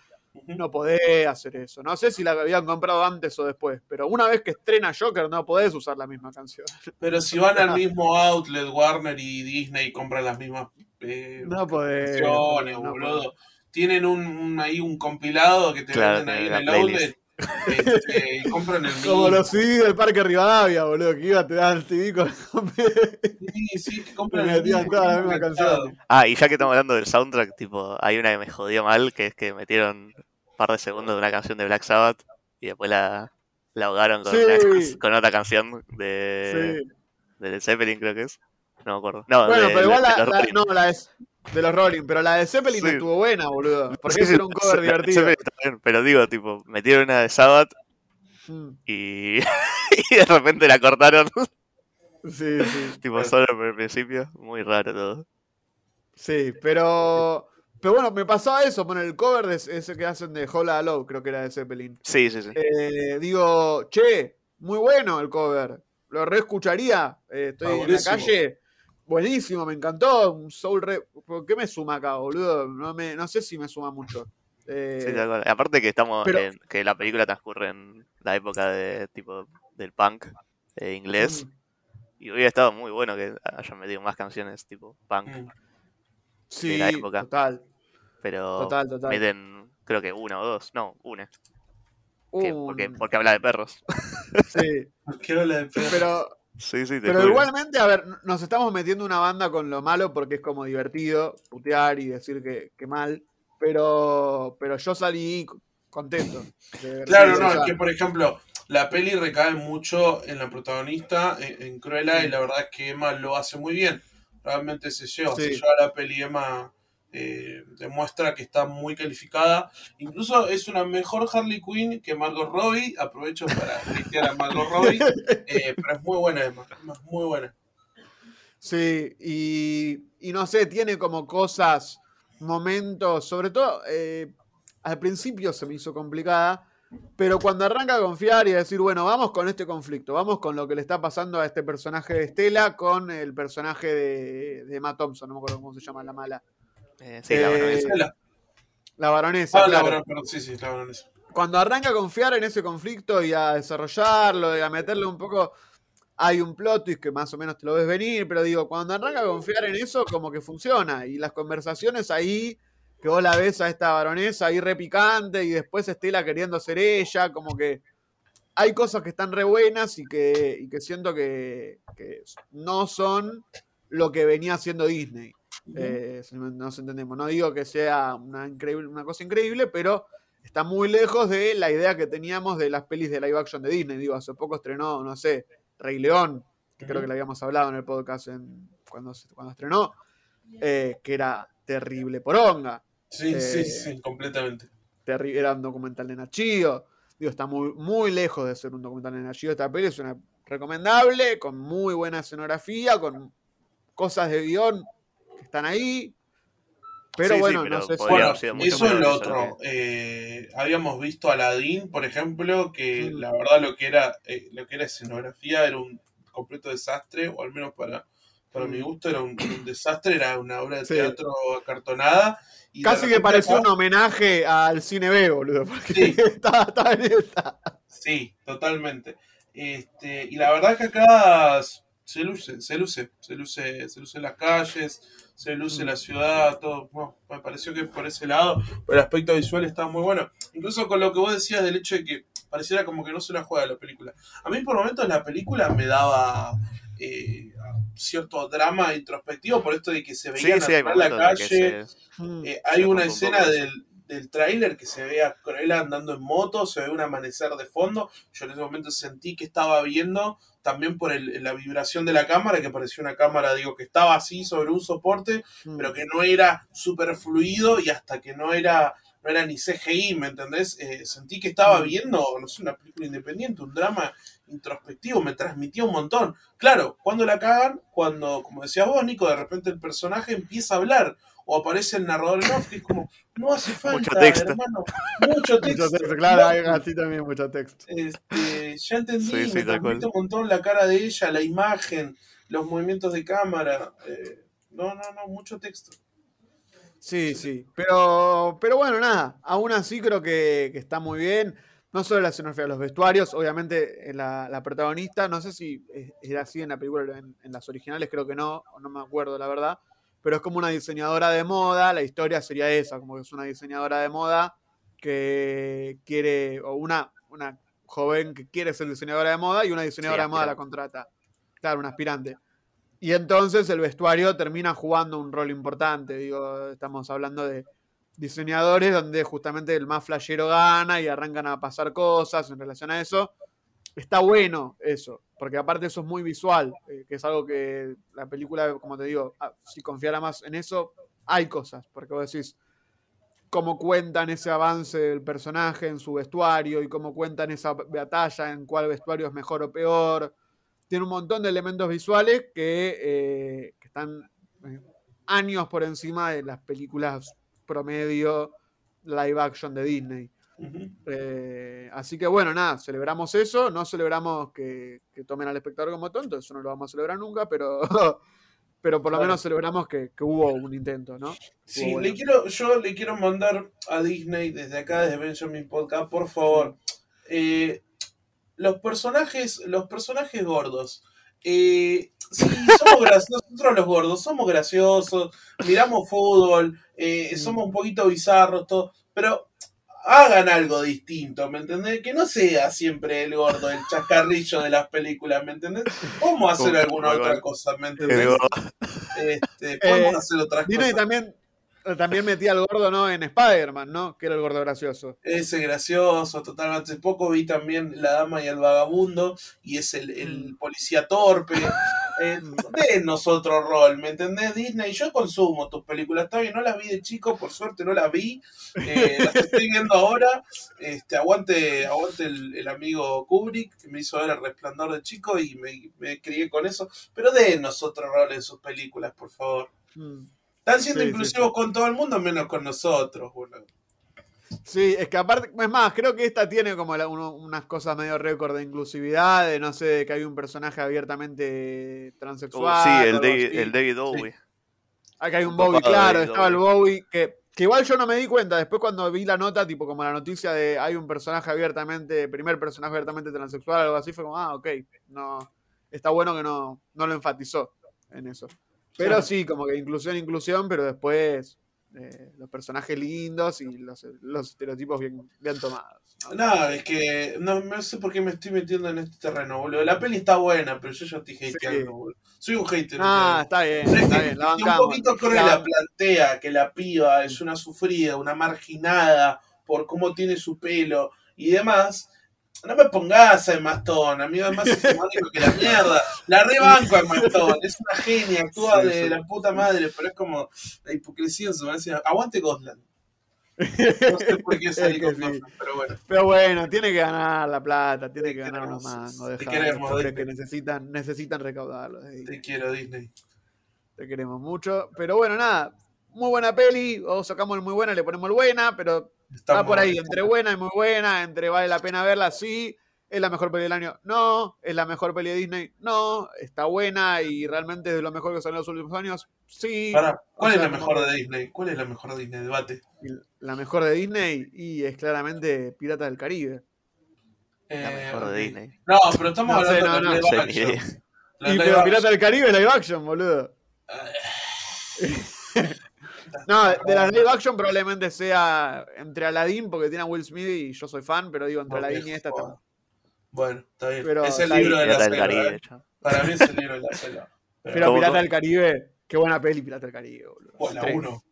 No podés hacer eso. No sé si la habían comprado antes o después, pero una vez que estrena Joker no podés usar la misma canción. Pero si van al mismo outlet, Warner y Disney compran las mismas eh, No podés. canciones, no boludo. Tienen un, un- ahí un compilado que te Claro, venden ahí en el outlet este, y compran el Como mismo. los CD del Parque Rivadavia, boludo, que iba a te dar el CD con Sí, sí, que compran Me el las mismo mismas mercado. canciones. Ah, y ya que estamos hablando del soundtrack, tipo, hay una que me jodió mal, que es que metieron un par de segundos de una canción de Black Sabbath y después la, la ahogaron con, Sí. una- con otra canción de, Sí. de Led Zeppelin, creo que es. No me acuerdo. No, Bueno, de- pero igual la, la- no, la de, los Rolling, pero la de Zeppelin Sí. estuvo buena, boludo. Porque Sí, era un cover divertido. Pero digo, tipo, metieron una de Sabbath Mm, y, y de repente la cortaron, Sí, sí. tipo, solo por el principio. Muy raro todo. Sí, pero. Pero bueno, me pasaba eso, con el cover de ese que hacen de Hola Low, creo que era de Zeppelin. Sí, sí, sí. Eh, digo, che, muy bueno el cover. Lo reescucharía. Eh, estoy en la calle. Buenísimo, me encantó. Un soul re. ¿Por qué me suma acá, boludo? No, me, no sé si me suma mucho. Eh, Sí. Aparte que estamos pero- en- que la película transcurre en la época de tipo del punk eh, inglés mm, y hubiera estado muy bueno que hayan metido más canciones tipo punk, Mm. sí, la época. total, pero total, total. meten creo que una o dos, no, una, que- Un- porque porque habla de perros. sí, ¿Qué habla de perro? pero, Sí, sí, te Pero juro. igualmente, a ver, nos estamos metiendo una banda con lo malo porque es como divertido putear y decir que, que mal. Pero, pero yo salí contento. Claro, no, es que por ejemplo, la peli recae mucho en la protagonista, en, en Cruella, y la verdad es que Emma lo hace muy bien. Realmente se lleva, Sí. se lleva la peli Emma. eh, demuestra que está muy calificada. Incluso es una mejor Harley Quinn que Margot Robbie. Aprovecho para criticar a Margot Robbie. eh, pero es muy buena Emma. Es muy buena. Sí, y, y no sé, tiene como cosas, momentos, sobre todo eh, al principio se me hizo complicada, pero cuando arranca a confiar y a decir, bueno, vamos con este conflicto, vamos con lo que le está pasando a este personaje de Estela con el personaje de, de Emma Thompson, no me acuerdo cómo se llama la mala, Eh, sí, la Eh, baronesa. La, la baronesa. ah, la claro. baron- perdón, sí, sí, la baronesa. cuando arranca a confiar en ese conflicto y a desarrollarlo y a meterle un poco, hay un plot twist que más o menos te lo ves venir, pero digo, cuando arranca a confiar en eso, como que funciona. Y las conversaciones ahí, que vos la ves a esta baronesa ahí repicante y después Estela queriendo ser ella, como que hay cosas que están re buenas y que, y que siento que, que no son lo que venía haciendo Disney. Eh, nos entendemos. No digo que sea una, increíble, una cosa increíble, pero está muy lejos de la idea que teníamos de las pelis de live action de Disney. Digo, hace poco estrenó, no sé, Rey León, que creo que lo habíamos hablado en el podcast en- cuando, cuando estrenó, eh, que era terrible poronga. Sí, Eh, sí, sí, completamente. era un documental de Nachio. Digo, está muy, muy lejos de ser un documental de Nachio. Esta peli es una recomendable, con muy buena escenografía, con cosas de guion que están ahí. Pero Sí, sí, bueno, pero no sé si. Bueno, eso es lo otro. Eh, habíamos visto a Aladdin, por ejemplo, que Mm. la verdad lo que era eh, lo que era escenografía era un completo desastre, o al menos para, para Mm. mi gusto era un, un desastre, era una obra de Sí. teatro acartonada. Y Casi que pareció un homenaje al cine B, boludo. Porque Sí. estaba, estaba en esta. Sí, totalmente. Este, y la verdad que acá se luce, se luce, se luce, se luce las calles, se luce Mm. la ciudad, todo. Bueno, me pareció que por ese lado el aspecto visual está muy bueno. Incluso con lo que vos decías del hecho de que pareciera como que no se la juega la película. A mí por momentos la película me daba eh, cierto drama introspectivo por esto de que se veía sí, la calle. se. Eh, hay Se una escena del, del tráiler que se ve a Cruella andando en moto, se ve un amanecer de fondo. Yo en ese momento sentí que estaba viendo también por el- la vibración de la cámara, que parecía una cámara, digo, que estaba así sobre un soporte, Mm. pero que no era súper fluido y hasta que no era, no era ni CGI, ¿me entendés? Eh, sentí que estaba Mm. viendo, no sé, una película independiente, un drama introspectivo, me transmitía un montón. Claro, cuando la cagan, cuando, como decías vos, Nico, de repente el personaje empieza a hablar o aparece el narrador en off, que es como, no hace falta, Mucho texto. hermano, mucho texto. Mucho texto, claro, hay No, así también mucho texto. este, ya entendí, Sí, sí, me un montón la cara de ella, la imagen, los movimientos de cámara. eh, no, no, no, mucho texto. Sí, sí. Pero, pero bueno, nada. Aún así creo que, que está muy bien. No solo la escenografía, los vestuarios. Obviamente, eh, la, la protagonista, no sé si era así en la película, en, en las originales, creo que no, no me acuerdo la verdad. Pero es como una diseñadora de moda. La historia sería esa, como que es una diseñadora de moda que quiere, o una, una joven que quiere ser diseñadora de moda y una diseñadora de moda la contrata. Claro, un aspirante. Y entonces el vestuario termina jugando un rol importante. Digo, estamos hablando de diseñadores donde justamente el más flashero gana y arrancan a pasar cosas en relación a eso. Está bueno eso, porque aparte eso es muy visual, eh, que es algo que la película, como te digo, ah, si confiara más en eso, hay cosas, porque vos decís cómo cuentan ese avance del personaje en su vestuario y cómo cuentan esa batalla, en cuál vestuario es mejor o peor. Tiene un montón de elementos visuales que, eh, están eh, años por encima de las películas promedio live action de Disney. Eh, así que bueno, nada, celebramos eso, no celebramos que, que tomen al espectador como tonto, eso no lo vamos a celebrar nunca, pero, pero por lo menos celebramos que, que hubo un intento, ¿no? Sí, bueno. le quiero, yo le quiero mandar a Disney desde acá, desde Benjamin Podcast, por favor. eh, los personajes, los personajes gordos. Eh, sí, somos graciosos, nosotros los gordos somos graciosos, miramos fútbol, eh, Mm. somos un poquito bizarros, todo, pero hagan algo distinto, ¿me entendés? Que no sea siempre el gordo, el chacarrillo de las películas, ¿me entendés? Podemos hacer alguna otra cosa, ¿me entendés? Este, podemos Eh, hacer otras cosas. también, también metía al gordo, ¿no? En Spider-Man, ¿no? Que era el gordo gracioso. Ese gracioso, totalmente. Hace poco vi también La Dama y el Vagabundo y es el, el Mm. policía torpe. Eh, denos otro rol, ¿me entendés? Disney, yo consumo tus películas, está bien, no las vi de chico, por suerte no las vi, eh, las estoy viendo ahora. Este, aguante aguante el, el amigo Kubrick, que me hizo ver el resplandor de chico y me, me crié con eso. Pero denos otro rol en sus películas, por favor. Mm. Están siendo Sí, sí, inclusivos con todo el mundo, menos con nosotros, boludo. Sí, es que aparte, es más, creo que esta tiene como la- uno- unas cosas medio récord de inclusividad, de no sé, de que hay un personaje abiertamente Oh, transexual. sí, o el David, el David Bowie. Acá hay un Bowie, claro, David estaba el Bowie, que, que igual yo no me di cuenta, después cuando vi la nota, tipo como la noticia de hay un personaje abiertamente, primer personaje abiertamente transexual, algo así, fue como, ah, ok, no, está bueno que no, no lo enfatizó en eso. Pero Claro. sí, como que inclusión, inclusión, pero después eh, los personajes lindos y los, los estereotipos bien, bien tomados. ¿no? No, es que no, no sé por qué me estoy metiendo en este terreno, boludo. La peli está buena, pero yo ya estoy hateando, boludo. Soy un hater. Ah, está bien, está que- bien, la y un bancamos. poquito creo La plantea, que la piba es una sufrida, una marginada por cómo tiene su pelo y demás. No me pongas a Emma Stone, amigo, es más hegemónico que la mierda. La rebanco a Emma Stone, es una genia, actúa Sí, de sí. la puta madre, pero es como la hipocresía en su manera. Aguante Gosland. No sé por qué salí con sí. Gosland, pero bueno. Pero bueno, tiene que ganar la plata, tiene Te que ganar unos mangos. te queremos, Disney. que necesitan, necesitan ahí. Te quiero, Disney. Te queremos mucho. Pero bueno, nada. Muy buena peli. O sacamos el muy buena, le ponemos el buena, pero está por ahí. Entre buena y muy buena, entre vale la pena verla, sí. ¿Es la mejor peli del año? No. ¿Es la mejor peli de Disney? No. ¿Está buena y realmente es de lo mejor que salió en los últimos años? Sí. Pará, ¿cuál O es la mejor de Disney? ¿Cuál es la mejor de Disney? Debate. La mejor de Disney y es claramente Piratas del Caribe. La Eh, mejor ok. de Disney. No, pero estamos No sé, hablando no, de no. live action. La Y pero. Piratas del Caribe es live action, boludo. No, de las live action probablemente sea entre Aladdin, porque tiene a Will Smith y yo soy fan, pero digo, entre Aladdin y esta está. Bueno, está bien. Pero es el libro de la selva. Caribe, ¿eh? Para mí es el libro de la selva. Pero, Pero ¿Cómo, Pirata del Caribe, qué buena peli Pirata del Caribe, boludo. Bueno, Las la tres. uno.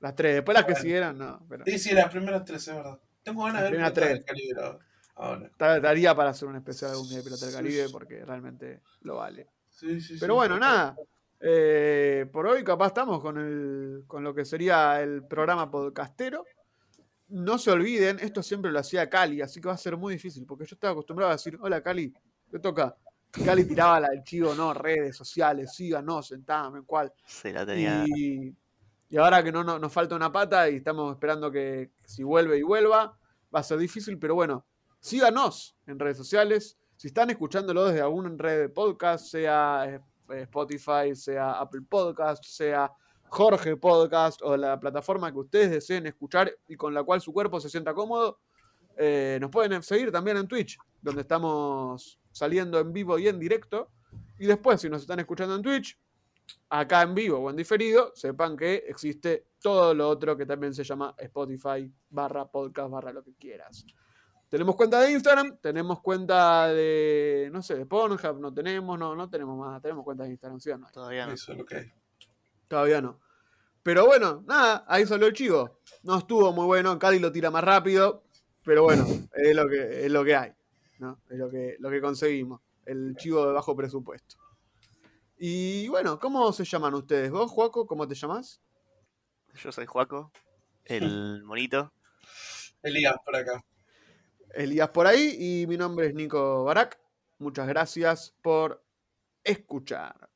Las tres, después las que Bueno. siguieron, no. Pero Sí, sí, las primeras tres, es verdad. Tengo ganas de ver Pirata del Caribe ahora. daría para hacer un especial algún día de Pirata del Caribe, porque realmente lo vale. Sí, sí, Pero sí. bueno, nada. Eh, por hoy capaz estamos con, el, con lo que sería el programa podcastero. No se olviden, esto siempre lo hacía Cali, así que va a ser muy difícil, porque yo estaba acostumbrado a decir, hola Cali, te toca. Cali tiraba la del chivo, no, redes sociales, síganos, sentame, cuál. Sí, la tenía. Y, y ahora que no, no- nos falta una pata y estamos esperando que si vuelve y vuelva, va a ser difícil, pero bueno, síganos en redes sociales. Si están escuchándolo desde alguna red de podcast, sea Spotify, sea Apple Podcast, sea Jorge Podcast o la plataforma que ustedes deseen escuchar y con la cual su cuerpo se sienta cómodo, eh, nos pueden seguir también en Twitch, donde estamos saliendo en vivo y en directo. Y después, si nos están escuchando en Twitch, acá en vivo o en diferido, sepan que existe todo lo otro que también se llama Spotify barra podcast barra lo que quieras. Tenemos cuenta de Instagram, tenemos cuenta de, no sé, de Pornhub, no tenemos, no, no tenemos más, tenemos cuenta de Instagram, ¿sí o no? Todavía no. Eso es lo que hay. Todavía no. Pero bueno, nada, ahí salió el chivo. No estuvo muy bueno, Cali lo tira más rápido, pero bueno, es lo que, es lo que hay, ¿no? Es lo que, lo que conseguimos, el chivo de bajo presupuesto. Y bueno, ¿cómo se llaman ustedes? ¿Vos, Juaco, cómo te llamas? Yo soy Juaco, el monito. Elías, por acá. Elías por ahí y mi nombre es Nico Barak. Muchas gracias por escuchar.